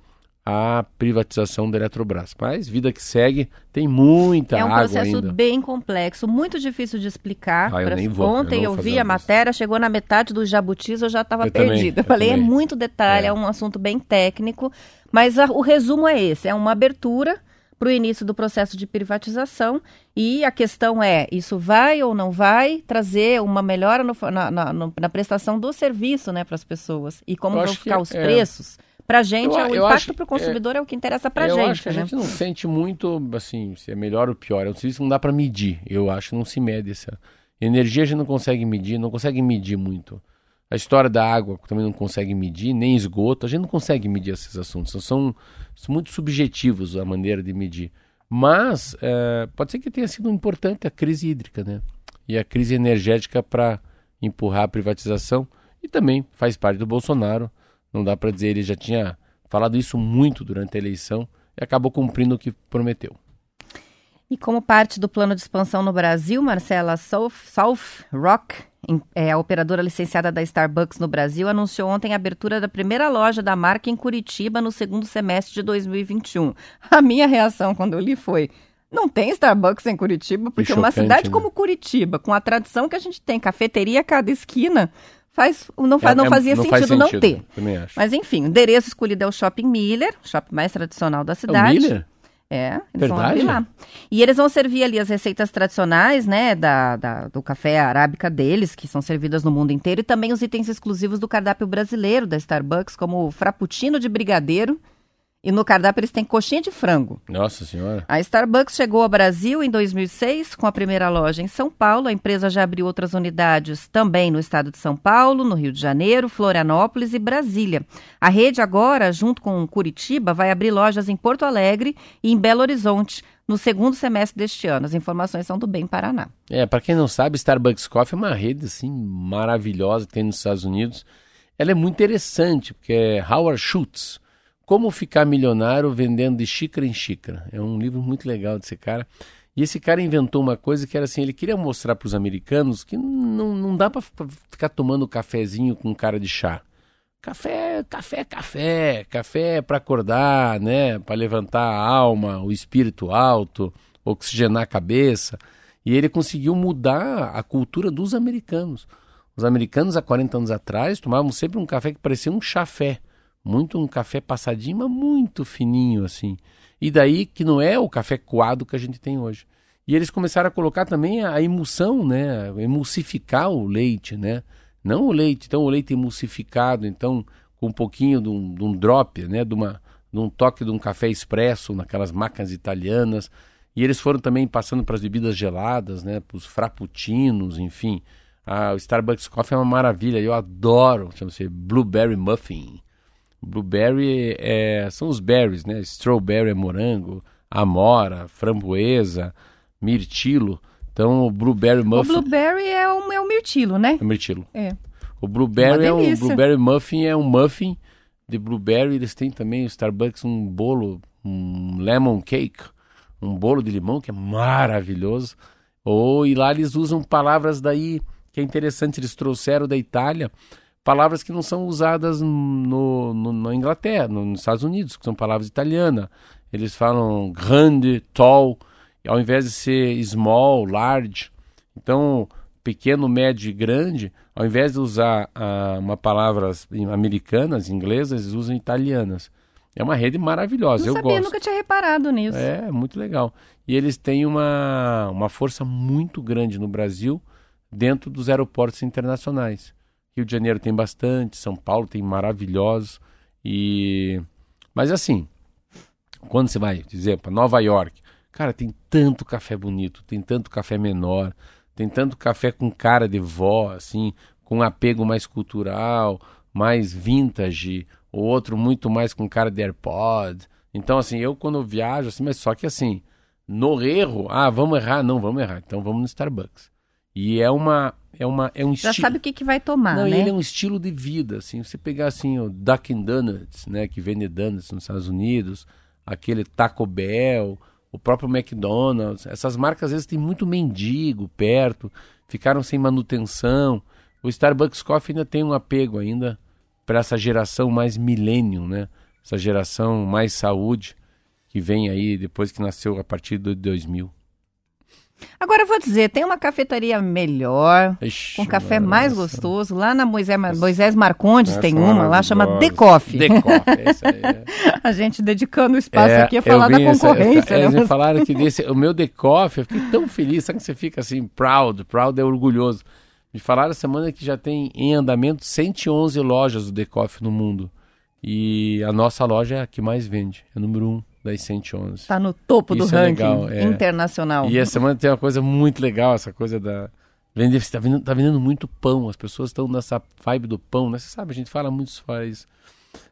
a privatização da Eletrobras. Mas vida que segue, tem muita água ainda. É um processo ainda. bem complexo, muito difícil de explicar. Ah, eu nem vou, Ontem eu eu, vi a isso. matéria, chegou na metade dos jabutis, eu já estava Eu também, perdida. Eu eu falei, é muito detalhe, é, É. um assunto bem técnico, mas a- o resumo é esse, é uma abertura para o início do processo de privatização e a questão é, isso vai ou não vai trazer uma melhora no- na, na- na prestação do serviço né, para as pessoas e como vão ficar os é. preços. Para a gente, Eu- é o eu impacto para o consumidor é, o que interessa para a eu gente. acho que a né? gente não sente muito, assim, se é melhor ou pior. É um serviço que não dá para medir. Eu acho que não se mede essa. Energia a gente não consegue medir, não consegue medir muito. A história da água também não consegue medir, nem esgoto. A gente não consegue medir esses assuntos. São, são muito subjetivos a maneira de medir. Mas eh, pode ser que tenha sido importante a crise hídrica, né? E a crise energética para empurrar a privatização. E também faz parte do Bolsonaro. Não dá para dizer, ele já tinha falado isso muito durante a eleição e acabou cumprindo o que prometeu. E como parte do plano de expansão no Brasil, Marcela South, South Rock, é, a operadora licenciada da Starbucks no Brasil, anunciou ontem a abertura da primeira loja da marca em Curitiba no segundo semestre de 2021. A minha reação quando eu li foi: não tem Starbucks em Curitiba, porque uma chocante, cidade né? como Curitiba, com a tradição que a gente tem, cafeteria a cada esquina, faz, não, faz, não É- é- fazia faz sentido, não ter. Também acho. Mas enfim, o endereço escolhido é o Shopping Miller, o shopping mais tradicional da É o cidade. Miller? É, eles vão Verdade? abrir lá. E eles vão servir ali as receitas tradicionais, né, da, da- do café arábica deles, que são servidas no mundo inteiro, e também os itens exclusivos do cardápio brasileiro da Starbucks, como o frappuccino de brigadeiro, e no cardápio eles têm coxinha de frango. Nossa senhora. A Starbucks chegou ao Brasil em 2006 com a primeira loja em São Paulo. A empresa já abriu outras unidades também no estado de São Paulo, no Rio de Janeiro, Florianópolis e Brasília. A rede agora, junto com Curitiba, vai abrir lojas em Porto Alegre e em Belo Horizonte no segundo semestre deste ano. As informações são do Bem Paraná. É, para quem não sabe, Starbucks Coffee é uma rede assim maravilhosa que tem nos Estados Unidos. Ela é muito interessante, porque é Howard Schultz, Como Ficar Milionário Vendendo de Xícara em Xícara. É um livro muito legal desse cara. E esse cara inventou uma coisa que era assim, ele queria mostrar para os americanos que não, não dá para ficar tomando cafezinho com cara de chá. Café, café, café, café para acordar, né, para levantar a alma, o espírito alto, oxigenar a cabeça. E ele conseguiu mudar a cultura dos americanos. Os americanos há 40 anos atrás tomavam sempre um café que parecia um chafé, muito um café passadinho, mas muito fininho assim. E daí que não é o café coado que a gente tem hoje. E eles começaram a colocar também a emulsão, né, emulsificar o leite, né? Não o leite, então o leite emulsificado, então com um pouquinho de um, de um drop, né, de, uma, de um toque de um café expresso naquelas máquinas italianas. E eles foram também passando para as bebidas geladas, né, para os frappuccinos, enfim. Ah, o Starbucks Coffee é uma maravilha, eu adoro, chama-se Blueberry Muffin. Blueberry é, são os berries, né? Strawberry é morango, amora, framboesa, mirtilo. Então o Blueberry Muffin... O blueberry é o, é o mirtilo, né? É mirtilo. É. O blueberry Uma é um blueberry muffin é um muffin de blueberry. Eles têm também o Starbucks um bolo, um lemon cake, um bolo de limão que é maravilhoso. Ou e lá eles usam palavras daí que é interessante. Eles trouxeram da Itália palavras que não são usadas no, no, na Inglaterra, no- nos Estados Unidos, que são palavras italianas. Eles falam grande, tall, ao invés de ser small, large. Então, pequeno, médio e grande, ao invés de usar ah, uma palavras americanas, inglesas, eles usam italianas. É uma rede maravilhosa, Não eu sabia, gosto. nunca tinha reparado nisso. É, muito legal. E eles têm uma, uma força muito grande no Brasil dentro dos aeroportos internacionais. Rio de Janeiro tem bastante, São Paulo tem maravilhosos. E mas assim, quando você vai dizer para Nova York, cara, tem tanto café bonito, tem tanto café menor, tem tanto café com cara de vó, assim, com apego mais cultural, mais vintage, o outro muito mais com cara de AirPod. Então, assim, eu quando viajo, assim, mas só que assim, no erro, ah, vamos errar, não, vamos errar, então vamos no Starbucks. E é uma, é uma, é um Já estilo. sabe o que, que vai tomar, Não, né? ele é um estilo de vida, assim. Você pegar assim o Dunkin' Donuts, né, que vende donuts nos Estados Unidos, aquele Taco Bell, o próprio McDonald's, essas marcas às vezes tem muito mendigo perto, ficaram sem manutenção. O Starbucks Coffee ainda tem um apego ainda para essa geração mais milênio, né? Essa geração mais saúde que vem aí depois que nasceu a partir de 2000. Agora eu vou dizer, tem uma cafeteria melhor, Ixi, com café nossa. mais gostoso. Lá na Moisés, Moisés Marcondes Essa tem uma, lá chama. The Coffee. The Coffee, essa aí. [LAUGHS] é. A gente dedicando o espaço É, aqui a falar da essa- concorrência. é, né? eles falaram que desse, o meu The Coffee, eu fiquei tão feliz, sabe que você fica assim, proud, proud é orgulhoso. Me falaram semana que já tem em andamento 111 lojas do The Coffee no mundo. E a nossa loja é a que mais vende, é número 1 das 111. Tá no topo do Isso é ranking legal, é. internacional. E a semana tem uma coisa muito legal, essa coisa da. Vender, tá, vendendo, tá vendendo muito pão, as pessoas estão nessa vibe do pão, né? Você sabe, a gente fala muito sobre isso.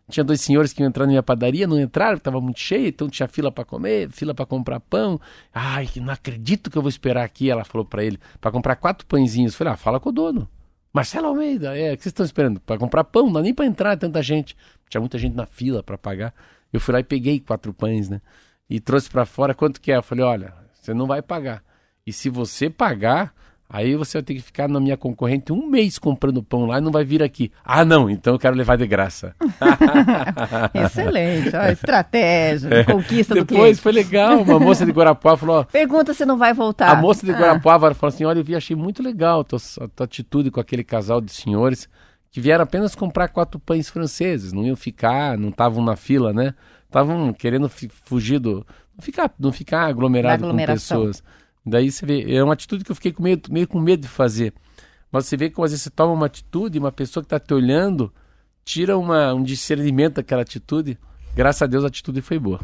Tinha dois senhores que iam entrar na minha padaria, não entraram, porque estava muito cheio, então tinha fila para comer, fila para comprar pão. Ai, não acredito que eu vou esperar aqui, ela falou para ele, para comprar quatro pãezinhos. Eu falei, ah, fala com o dono. Marcelo Almeida, é, o que vocês estão esperando? Para comprar pão, não dá nem para entrar tanta gente. Tinha muita gente na fila para pagar. Eu fui lá e peguei quatro pães, né? E trouxe para fora, quanto que é? Eu falei, olha, você não vai pagar. E se você pagar, aí você vai ter que ficar na minha concorrente um mês comprando pão lá e não vai vir aqui. Ah, não, então eu quero levar de graça. [LAUGHS] Excelente, ó, estratégia, conquista do É. Depois foi legal, uma moça de Guarapuava falou, ó, Pergunta se não vai voltar. a moça de Ah, Guarapuava falou assim, olha, eu vi, achei muito legal a tua, a tua atitude com aquele casal de senhores que vieram apenas comprar quatro pães franceses, não iam ficar, não estavam na fila, né? Estavam querendo fugir do... Não ficar, não ficar aglomerado com pessoas. Daí você vê, é uma atitude que eu fiquei com medo, meio com medo de fazer. Mas você vê que às vezes você toma uma atitude, uma pessoa que está te olhando, tira uma, um discernimento daquela atitude. Graças a Deus a atitude foi boa.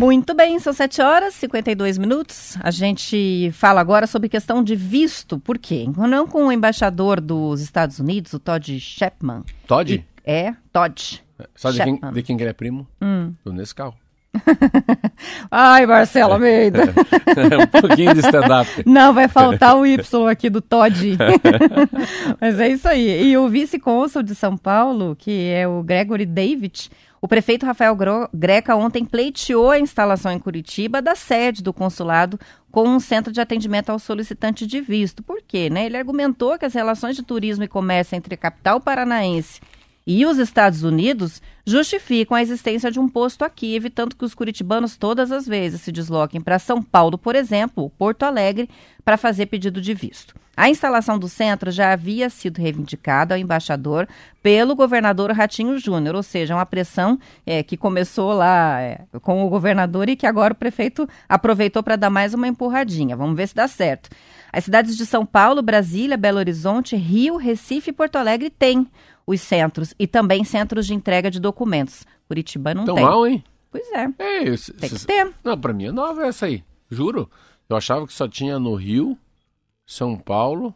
Muito bem, são 7 horas e 52 minutos. A gente fala agora sobre questão de visto. Por quê? Não com o embaixador dos Estados Unidos, o Todd Shepman. Todd? E- é, Todd. Sabe de quem, de quem que ele é primo? Hum. Do Nescau. [LAUGHS] Ai, Marcelo Almeida. [LAUGHS] um pouquinho de stand-up. [LAUGHS] Não, vai faltar o Y aqui do Todd. Mas é isso aí. E o vice-cônsul de São Paulo, que é o Gregory David, o prefeito Rafael Greca ontem pleiteou a instalação em Curitiba da sede do consulado com um centro de atendimento ao solicitante de visto. Por quê? Né? Ele argumentou que as relações de turismo e comércio entre a capital paranaense e os Estados Unidos justificam a existência de um posto aqui, evitando que os curitibanos todas as vezes se desloquem para São Paulo, por exemplo, Porto Alegre, para fazer pedido de visto. A instalação do centro já havia sido reivindicada ao embaixador pelo governador Ratinho Júnior, ou seja, uma pressão é, que começou lá é, com o governador e que agora o prefeito aproveitou para dar mais uma empurradinha. Vamos ver se dá certo. As cidades de São Paulo, Brasília, Belo Horizonte, Rio, Recife e Porto Alegre têm os centros e também centros de entrega de documentos. Curitiba não Tão tem. mal, hein? Pois é, É, isso. tem que ter. Não, pra mim é nova essa aí. Juro. Eu achava que só tinha no Rio, São Paulo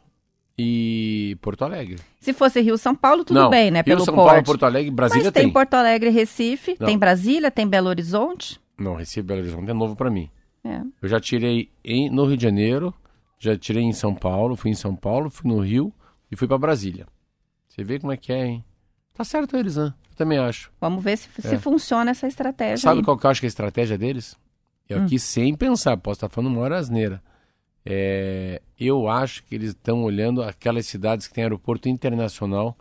e Porto Alegre. Se fosse Rio, São Paulo, tudo não, bem, né? Rio, Pelo São porte. Paulo, Porto Alegre, Brasília Mas tem, tem. Porto Alegre, Recife, Não. tem Brasília, tem Belo Horizonte. Não, Recife, Belo Horizonte é novo pra mim. É. Eu já tirei em, no Rio de Janeiro, já tirei em São Paulo, fui em São Paulo, fui no Rio e fui pra Brasília. Você vê como é que é, hein? Tá certo eles, né? Eu também acho. Vamos ver se, se É. funciona essa estratégia. Sabe aí. qual que eu acho que é a estratégia deles? Eu Hum. aqui sem pensar, posso estar falando uma hora asneira. É, eu acho que eles estão olhando aquelas cidades que têm aeroporto internacional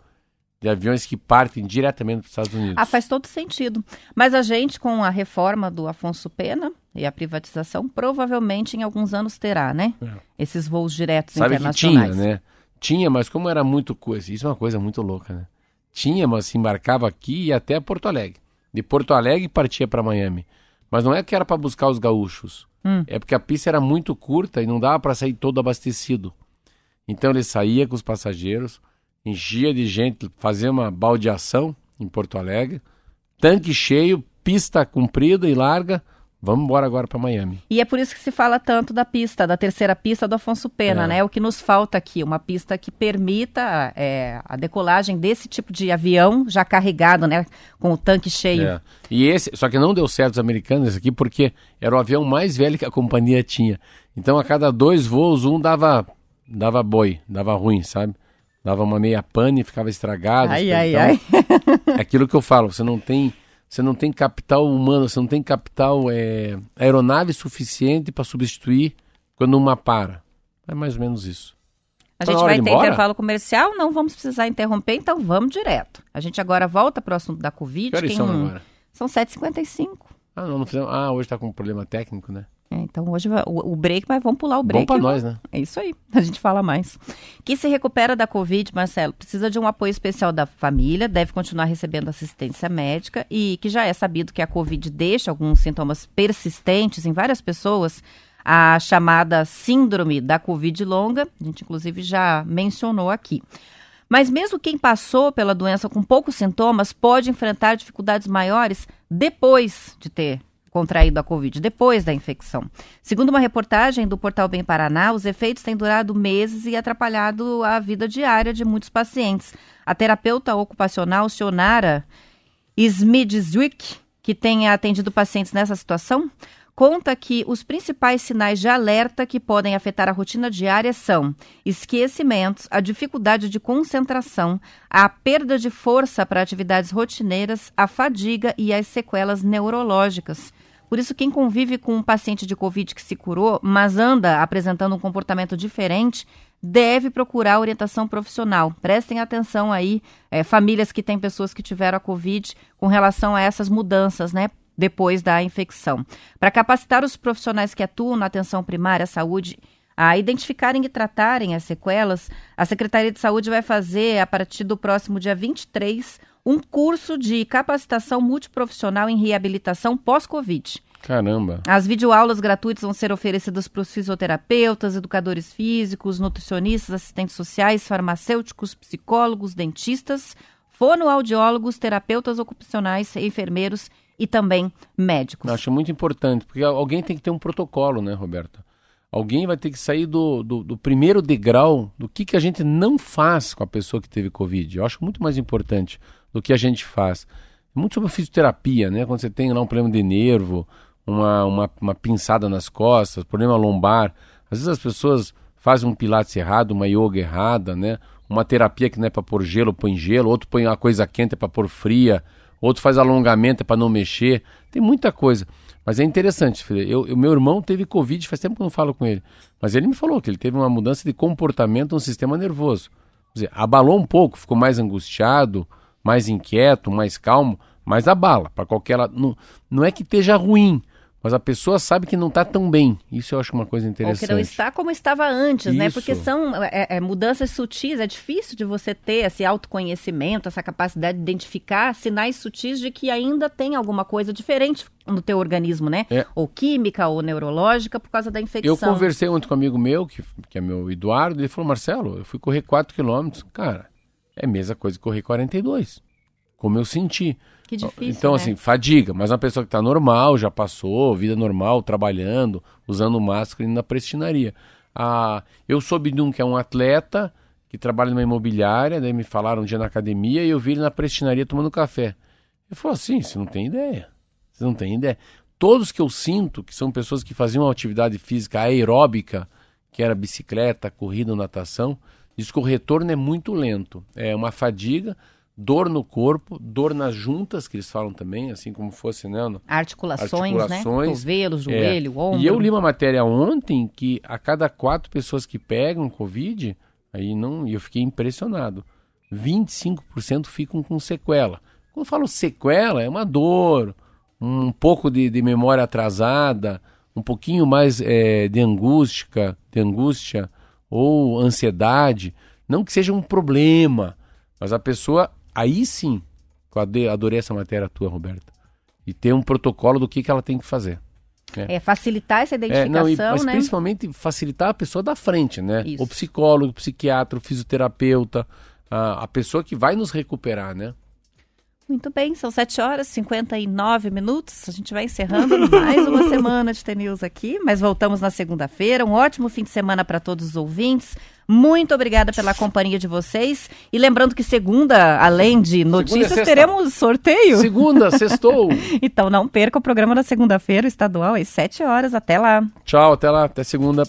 de aviões que partem diretamente para os Estados Unidos. Ah, faz todo sentido. Mas a gente, com a reforma do Afonso Pena e a privatização, provavelmente em alguns anos terá, né? É. Esses voos diretos Sabe que tinha, internacionais. né? Tinha, mas como era muito coisa, isso é uma coisa muito louca, né? Tinha, mas se embarcava aqui e até Porto Alegre. De Porto Alegre partia para Miami. Mas não é que era para buscar os gaúchos. Hum. É porque a pista era muito curta e não dava para sair todo abastecido. Então ele saía com os passageiros, enchia de gente, fazia uma baldeação em Porto Alegre, tanque cheio, pista comprida e larga, vamos embora agora para Miami. E é por isso que se fala tanto da pista, da terceira pista do Afonso Pena, É. né? O que nos falta aqui, uma pista que permita é, a decolagem desse tipo de avião já carregado, né? Com o tanque cheio. É. E esse, só que não deu certo os americanos aqui porque era o avião mais velho que a companhia tinha. Então a cada dois voos um dava dava boi, dava ruim, sabe? Dava uma meia pane, ficava estragado. Ai, então, ai, ai. [LAUGHS] É aquilo que eu falo, você não tem você não tem capital humano, você não tem capital é, aeronave suficiente para substituir quando uma para. É mais ou menos isso. A Tá gente vai ter intervalo comercial, não vamos precisar interromper, então vamos direto. A gente agora volta para o assunto da Covid. Que horas quem- são agora? São 7h55. Ah, não, não fizemos. Ah, hoje tá com um problema técnico, né? É, então hoje o, o break, mas vamos pular o Bom break. pra e nós, né? É isso aí, [LAUGHS] a gente fala mais. Quem se recupera da Covid, Marcelo, precisa de um apoio especial da família, deve continuar recebendo assistência médica e que já é sabido que a Covid deixa alguns sintomas persistentes em várias pessoas, a chamada síndrome da Covid longa, a gente inclusive já mencionou aqui. Mas mesmo quem passou pela doença com poucos sintomas pode enfrentar dificuldades maiores depois de ter contraído a Covid, depois da infecção. Segundo uma reportagem do portal Bem Paraná, os efeitos têm durado meses e atrapalhado a vida diária de muitos pacientes. A terapeuta ocupacional Sionara Smidzwick, que tem atendido pacientes nessa situação, conta que os principais sinais de alerta que podem afetar a rotina diária são esquecimentos, a dificuldade de concentração, a perda de força para atividades rotineiras, a fadiga e as sequelas neurológicas. Por isso, quem convive com um paciente de Covid que se curou, mas anda apresentando um comportamento diferente, deve procurar orientação profissional. Prestem atenção aí, eh, famílias que têm pessoas que tiveram a Covid, com relação a essas mudanças, né? Depois da infecção. Para capacitar os profissionais que atuam na atenção primária à saúde a identificarem e tratarem as sequelas, a Secretaria de Saúde vai fazer, a partir do próximo dia 23, um curso de capacitação multiprofissional em reabilitação pós-Covid. Caramba. As videoaulas gratuitas vão ser oferecidas para os fisioterapeutas, educadores físicos, nutricionistas, assistentes sociais, farmacêuticos, psicólogos, dentistas, fonoaudiólogos, terapeutas ocupacionais, enfermeiros e também médicos. Eu acho muito importante, porque alguém tem que ter um protocolo, né, Roberta? Alguém vai ter que sair do, do, do primeiro degrau do que, que a gente não faz com a pessoa que teve Covid. Eu acho muito mais importante do que a gente faz. É muito sobre fisioterapia, né? Quando você tem lá um problema de nervo, uma, uma, uma pinçada nas costas, problema lombar. Às vezes as pessoas fazem um pilates errado, uma yoga errada, né? Uma terapia que não é para pôr gelo, põe gelo, outro põe uma coisa quente é para pôr fria, outro faz alongamento é para não mexer. Tem muita coisa. Mas é interessante. Eu, eu- meu irmão teve Covid, faz tempo que eu não falo com ele. Mas ele me falou que ele teve uma mudança de comportamento no sistema nervoso. Quer dizer, abalou um pouco, ficou mais angustiado, mais inquieto, mais calmo, mas abala. Para qualquer. Não, não é que esteja ruim, mas a pessoa sabe que não está tão bem. Isso eu acho uma coisa Ou interessante. que não está como estava antes, né? Isso. Porque são é, é, mudanças sutis, é difícil de você ter esse autoconhecimento, essa capacidade de identificar sinais sutis de que ainda tem alguma coisa diferente no teu organismo, né? É. Ou química ou neurológica por causa da infecção. Eu conversei ontem com um amigo meu, que, que é meu Eduardo, ele falou, Marcelo, eu fui correr 4 quilômetros. Cara, é a mesma coisa que correr 42. Como eu senti. Que difícil, Então, né? assim, fadiga, mas uma pessoa que está normal, já passou, vida normal, trabalhando, usando máscara indo na prestinaria. Ah, eu soube de um que é um atleta que trabalha numa imobiliária, daí me falaram um dia na academia e eu vi ele na prestinaria tomando café. Ele falou assim: você não tem ideia. Você não tem ideia. Todos que eu sinto, que são pessoas que faziam uma atividade física aeróbica, que era bicicleta, corrida, natação, diz que o retorno é muito lento. É uma fadiga, dor no corpo, dor nas juntas, que eles falam também, assim como fosse, né? no- Articulações, né? Articulações, Cotovelo, É. joelho, ombro. E eu li uma matéria ontem que a cada quatro pessoas que pegam Covid, aí não, e eu fiquei impressionado. 25% ficam com sequela. Quando eu falo sequela, é uma dor, um pouco de, de memória atrasada, um pouquinho mais eh, de angústia, de angústia ou ansiedade. Não que seja um problema, mas a pessoa, aí sim, eu adorei essa matéria tua, Roberta, e ter um protocolo do que, que ela tem que fazer. É, facilitar essa É, identificação, não, e, mas né? principalmente facilitar a pessoa da frente, né? Isso. O psicólogo, o psiquiatra, o fisioterapeuta, a, a pessoa que vai nos recuperar, né? Muito bem, são 7 horas e 59 minutos. A gente vai encerrando [LAUGHS] mais uma semana de TNews aqui, mas voltamos na segunda-feira. Um ótimo fim de semana para todos os ouvintes. Muito obrigada pela companhia de vocês. E lembrando que segunda, além de notícias, sexta. teremos sorteio. Segunda, sextou. [LAUGHS] Então não perca o programa da segunda-feira, estadual, às 7 horas. Até lá. Tchau, até lá, até segunda.